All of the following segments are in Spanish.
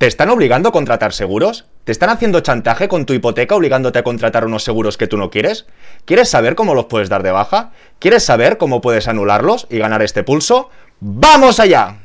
¿Te están obligando a contratar seguros? ¿Te están haciendo chantaje con tu hipoteca obligándote a contratar unos seguros que tú no quieres? ¿Quieres saber cómo los puedes dar de baja? ¿Quieres saber cómo puedes anularlos y ganar este pulso? ¡Vamos allá!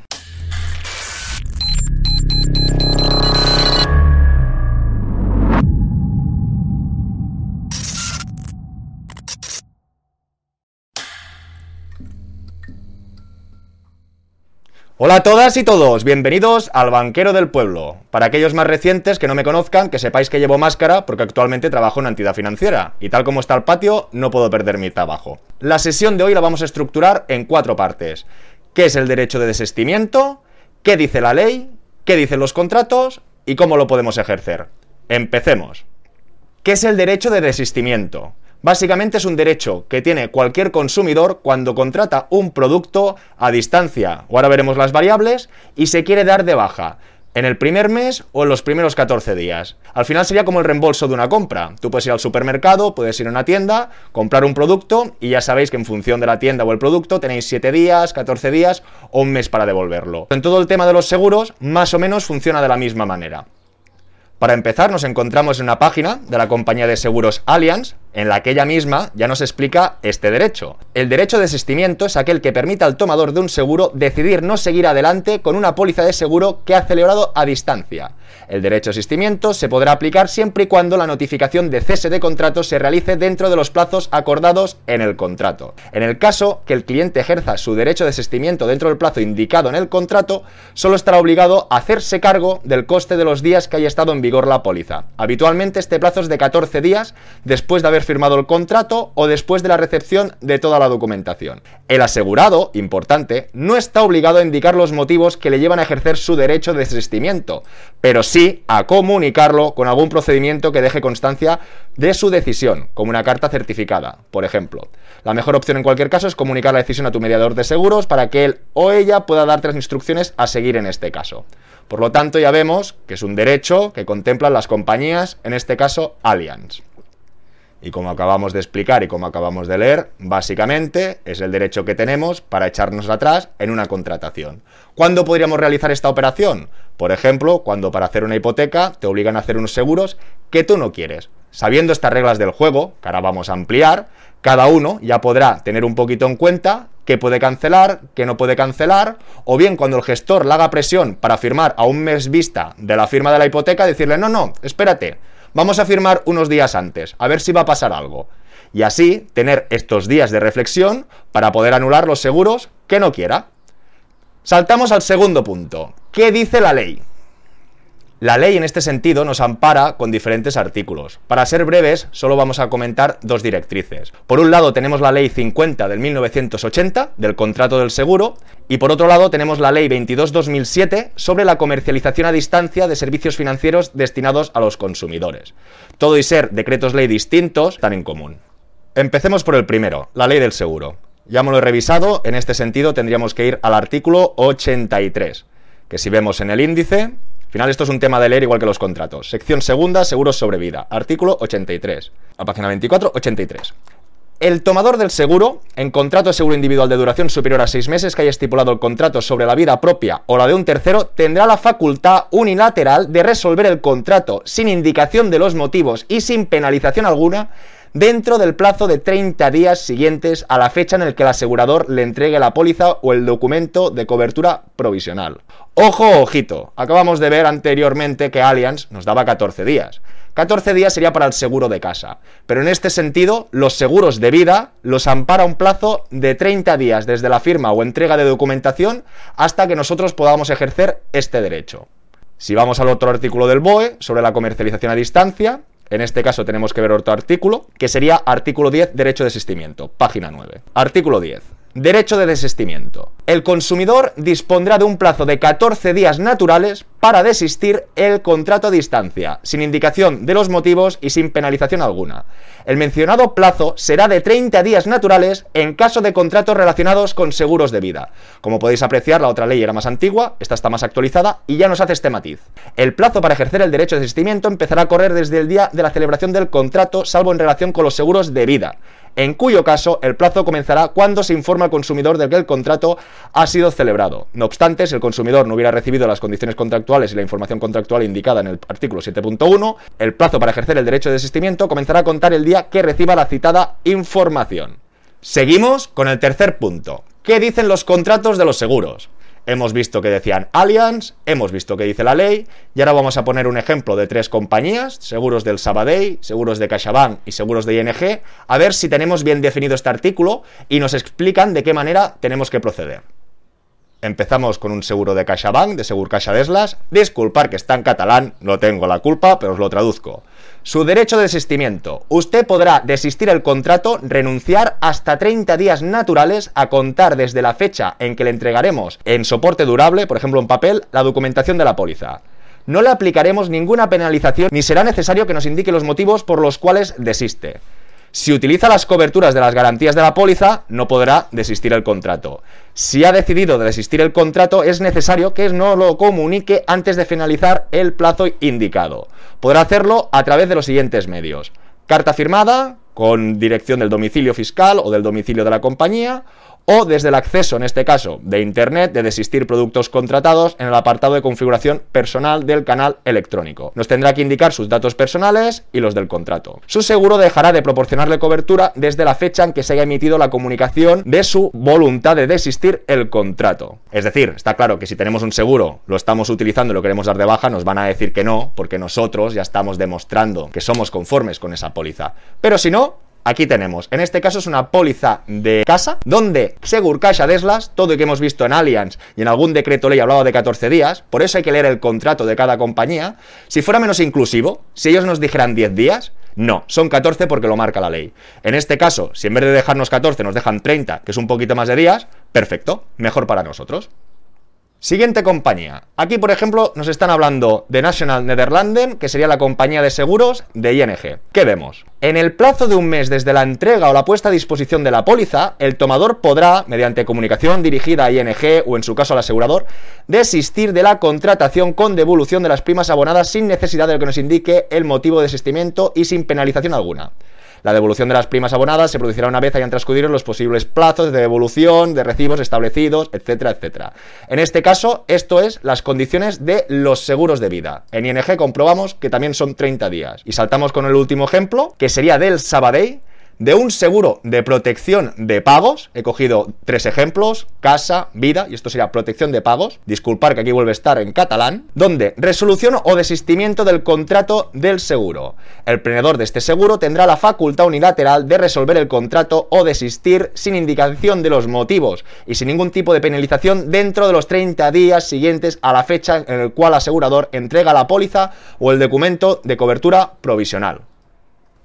Hola a todas y todos, bienvenidos al Banquero del Pueblo. Para aquellos más recientes que no me conozcan, que sepáis que llevo máscara porque actualmente trabajo en entidad financiera y tal como está el patio, no puedo perder mi trabajo. La sesión de hoy la vamos a estructurar en cuatro partes. ¿Qué es el derecho de desistimiento? ¿Qué dice la ley? ¿Qué dicen los contratos? ¿Y cómo lo podemos ejercer? Empecemos. ¿Qué es el derecho de desistimiento? Básicamente es un derecho que tiene cualquier consumidor cuando contrata un producto a distancia, ahora veremos las variables, y se quiere dar de baja en el primer mes o en los primeros 14 días. Al final sería como el reembolso de una compra. Tú puedes ir al supermercado, puedes ir a una tienda, comprar un producto y ya sabéis que en función de la tienda o el producto tenéis 7 días, 14 días o un mes para devolverlo. En todo el tema de los seguros, más o menos funciona de la misma manera. Para empezar, nos encontramos en una página de la compañía de seguros Allianz, en la que ella misma ya nos explica este derecho. El derecho de desistimiento es aquel que permite al tomador de un seguro decidir no seguir adelante con una póliza de seguro que ha celebrado a distancia. El derecho de desistimiento se podrá aplicar siempre y cuando la notificación de cese de contrato se realice dentro de los plazos acordados en el contrato. En el caso que el cliente ejerza su derecho de desistimiento dentro del plazo indicado en el contrato, solo estará obligado a hacerse cargo del coste de los días que haya estado en vigor la póliza. Habitualmente este plazo es de 14 días después de haber firmado el contrato o después de la recepción de toda la documentación. El asegurado, importante, no está obligado a indicar los motivos que le llevan a ejercer su derecho de desistimiento, pero sí a comunicarlo con algún procedimiento que deje constancia de su decisión, como una carta certificada, por ejemplo. La mejor opción en cualquier caso es comunicar la decisión a tu mediador de seguros para que él o ella pueda darte las instrucciones a seguir en este caso. Por lo tanto, ya vemos que es un derecho que contemplan las compañías, en este caso Allianz. Y como acabamos de explicar y como acabamos de leer, básicamente es el derecho que tenemos para echarnos atrás en una contratación. ¿Cuándo podríamos realizar esta operación? Por ejemplo, cuando para hacer una hipoteca te obligan a hacer unos seguros que tú no quieres. Sabiendo estas reglas del juego, que ahora vamos a ampliar, cada uno ya podrá tener un poquito en cuenta qué puede cancelar, qué no puede cancelar, o bien cuando el gestor le haga presión para firmar a un mes vista de la firma de la hipoteca, decirle, no, no, espérate, vamos a firmar unos días antes, a ver si va a pasar algo. Y así tener estos días de reflexión para poder anular los seguros que no quiera. Saltamos al segundo punto. ¿Qué dice la ley? La ley en este sentido nos ampara con diferentes artículos. Para ser breves, solo vamos a comentar dos directrices. Por un lado tenemos la ley 50 del 1980 del contrato del seguro y por otro lado tenemos la ley 22-2007 sobre la comercialización a distancia de servicios financieros destinados a los consumidores. Todo y ser decretos ley distintos están en común. Empecemos por el primero, la ley del seguro. Ya me lo he revisado, en este sentido tendríamos que ir al artículo 83, que si vemos en el índice final esto es un tema de leer igual que los contratos. Sección segunda, seguros sobre vida. Artículo 83. A página 24, 83. El tomador del seguro, en contrato de seguro individual de duración superior a seis meses que haya estipulado el contrato sobre la vida propia o la de un tercero, tendrá la facultad unilateral de resolver el contrato sin indicación de los motivos y sin penalización alguna dentro del plazo de 30 días siguientes a la fecha en el que el asegurador le entregue la póliza o el documento de cobertura provisional. Ojo, ojito, acabamos de ver anteriormente que Allianz nos daba 14 días. 14 días sería para el seguro de casa, pero en este sentido los seguros de vida los ampara un plazo de 30 días desde la firma o entrega de documentación hasta que nosotros podamos ejercer este derecho. Si vamos al otro artículo del BOE sobre la comercialización a distancia, en este caso tenemos que ver otro artículo, que sería artículo 10, derecho de desistimiento, página 9. Artículo 10. Derecho de desistimiento. El consumidor dispondrá de un plazo de 14 días naturales para desistir el contrato a distancia, sin indicación de los motivos y sin penalización alguna. El mencionado plazo será de 30 días naturales en caso de contratos relacionados con seguros de vida. Como podéis apreciar, la otra ley era más antigua, esta está más actualizada y ya nos hace este matiz. El plazo para ejercer el derecho de desistimiento empezará a correr desde el día de la celebración del contrato, salvo en relación con los seguros de vida. En cuyo caso el plazo comenzará cuando se informa al consumidor de que el contrato ha sido celebrado. No obstante, si el consumidor no hubiera recibido las condiciones contractuales y la información contractual indicada en el artículo 7.1, el plazo para ejercer el derecho de desistimiento comenzará a contar el día que reciba la citada información. Seguimos con el tercer punto. ¿Qué dicen los contratos de los seguros? Hemos visto que decían Allianz, hemos visto que dice la ley, y ahora vamos a poner un ejemplo de tres compañías, seguros del Sabadell, seguros de CaixaBank y seguros de ING, a ver si tenemos bien definido este artículo y nos explican de qué manera tenemos que proceder. Empezamos con un seguro de CaixaBank, de Segur Caixa Deslas. Disculpar que está en catalán, no tengo la culpa, pero os lo traduzco. Su derecho de desistimiento. Usted podrá desistir el contrato, renunciar hasta 30 días naturales a contar desde la fecha en que le entregaremos en soporte durable, por ejemplo en papel, la documentación de la póliza. No le aplicaremos ninguna penalización ni será necesario que nos indique los motivos por los cuales desiste. Si utiliza las coberturas de las garantías de la póliza, no podrá desistir el contrato. Si ha decidido desistir el contrato, es necesario que no lo comunique antes de finalizar el plazo indicado. Podrá hacerlo a través de los siguientes medios. Carta firmada, con dirección del domicilio fiscal o del domicilio de la compañía, o desde el acceso, en este caso, de Internet, de desistir productos contratados en el apartado de configuración personal del canal electrónico. Nos tendrá que indicar sus datos personales y los del contrato. Su seguro dejará de proporcionarle cobertura desde la fecha en que se haya emitido la comunicación de su voluntad de desistir el contrato. Es decir, está claro que si tenemos un seguro, lo estamos utilizando y lo queremos dar de baja, nos van a decir que no, porque nosotros ya estamos demostrando que somos conformes con esa póliza. Pero si no, Aquí tenemos, en este caso es una póliza de casa, donde Segur Caixa Deslas, todo lo que hemos visto en Allianz y en algún decreto ley hablaba de 14 días, por eso hay que leer el contrato de cada compañía. Si fuera menos inclusivo, si ellos nos dijeran 10 días, no, son 14 porque lo marca la ley. En este caso, si en vez de dejarnos 14 nos dejan 30, que es un poquito más de días, perfecto, mejor para nosotros. Siguiente compañía. Aquí, por ejemplo, nos están hablando de National Nederlanden, que sería la compañía de seguros de ING. ¿Qué vemos? En el plazo de un mes desde la entrega o la puesta a disposición de la póliza, el tomador podrá, mediante comunicación dirigida a ING o en su caso al asegurador, desistir de la contratación con devolución de las primas abonadas sin necesidad de que nos indique el motivo de desistimiento y sin penalización alguna. La devolución de las primas abonadas se producirá una vez hayan transcurrido los posibles plazos de devolución de recibos establecidos, etcétera, etcétera. En este caso, esto es las condiciones de los seguros de vida. En ING comprobamos que también son 30 días. Y saltamos con el último ejemplo, que sería del Sabadell, de un seguro de protección de pagos. He cogido tres ejemplos, casa, vida, y esto sería protección de pagos. Disculpar que aquí vuelve a estar en catalán. Donde resolución o desistimiento del contrato del seguro. El prenedor de este seguro tendrá la facultad unilateral de resolver el contrato o desistir sin indicación de los motivos y sin ningún tipo de penalización dentro de los 30 días siguientes a la fecha en el cual el asegurador entrega la póliza o el documento de cobertura provisional.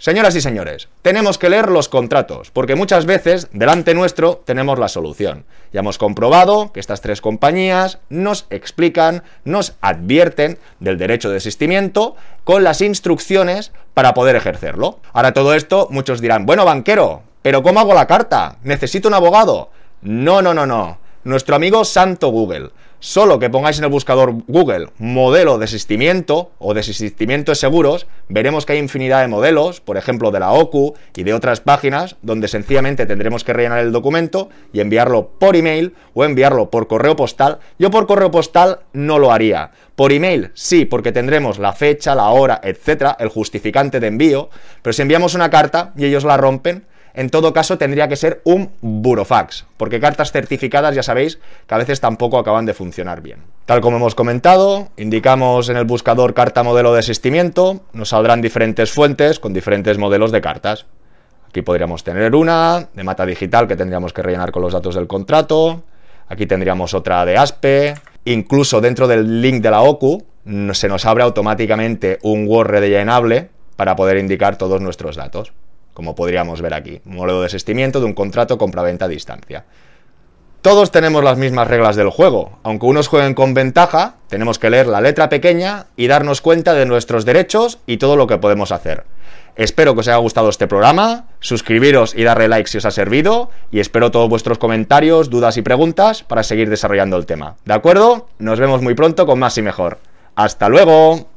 Señoras y señores, tenemos que leer los contratos, porque muchas veces delante nuestro tenemos la solución. Ya hemos comprobado que estas tres compañías nos explican, nos advierten del derecho de desistimiento con las instrucciones para poder ejercerlo. Ahora todo esto, muchos dirán, bueno, banquero, pero ¿cómo hago la carta? ¿Necesito un abogado? No, no, no, no. Nuestro amigo Santo Google Solo que pongáis en el buscador Google modelo desistimiento o desistimiento de seguros, veremos que hay infinidad de modelos, por ejemplo de la OCU y de otras páginas, donde sencillamente tendremos que rellenar el documento y enviarlo por email o enviarlo por correo postal. Yo por correo postal no lo haría. Por email sí, porque tendremos la fecha, la hora, etcétera, el justificante de envío, pero si enviamos una carta y ellos la rompen, en todo caso tendría que ser un burofax, porque cartas certificadas ya sabéis que a veces tampoco acaban de funcionar bien. Tal como hemos comentado, indicamos en el buscador carta modelo de desistimiento, nos saldrán diferentes fuentes con diferentes modelos de cartas. Aquí podríamos tener una de mata digital que tendríamos que rellenar con los datos del contrato, aquí tendríamos otra de ASPE, incluso dentro del link de la OCU se nos abre automáticamente un Word rellenable para poder indicar todos nuestros datos como podríamos ver aquí, modelo de desistimiento de un contrato compra-venta a distancia. Todos tenemos las mismas reglas del juego, aunque unos jueguen con ventaja, tenemos que leer la letra pequeña y darnos cuenta de nuestros derechos y todo lo que podemos hacer. Espero que os haya gustado este programa, suscribiros y darle like si os ha servido, y espero todos vuestros comentarios, dudas y preguntas para seguir desarrollando el tema. ¿De acuerdo? Nos vemos muy pronto con más y mejor. ¡Hasta luego!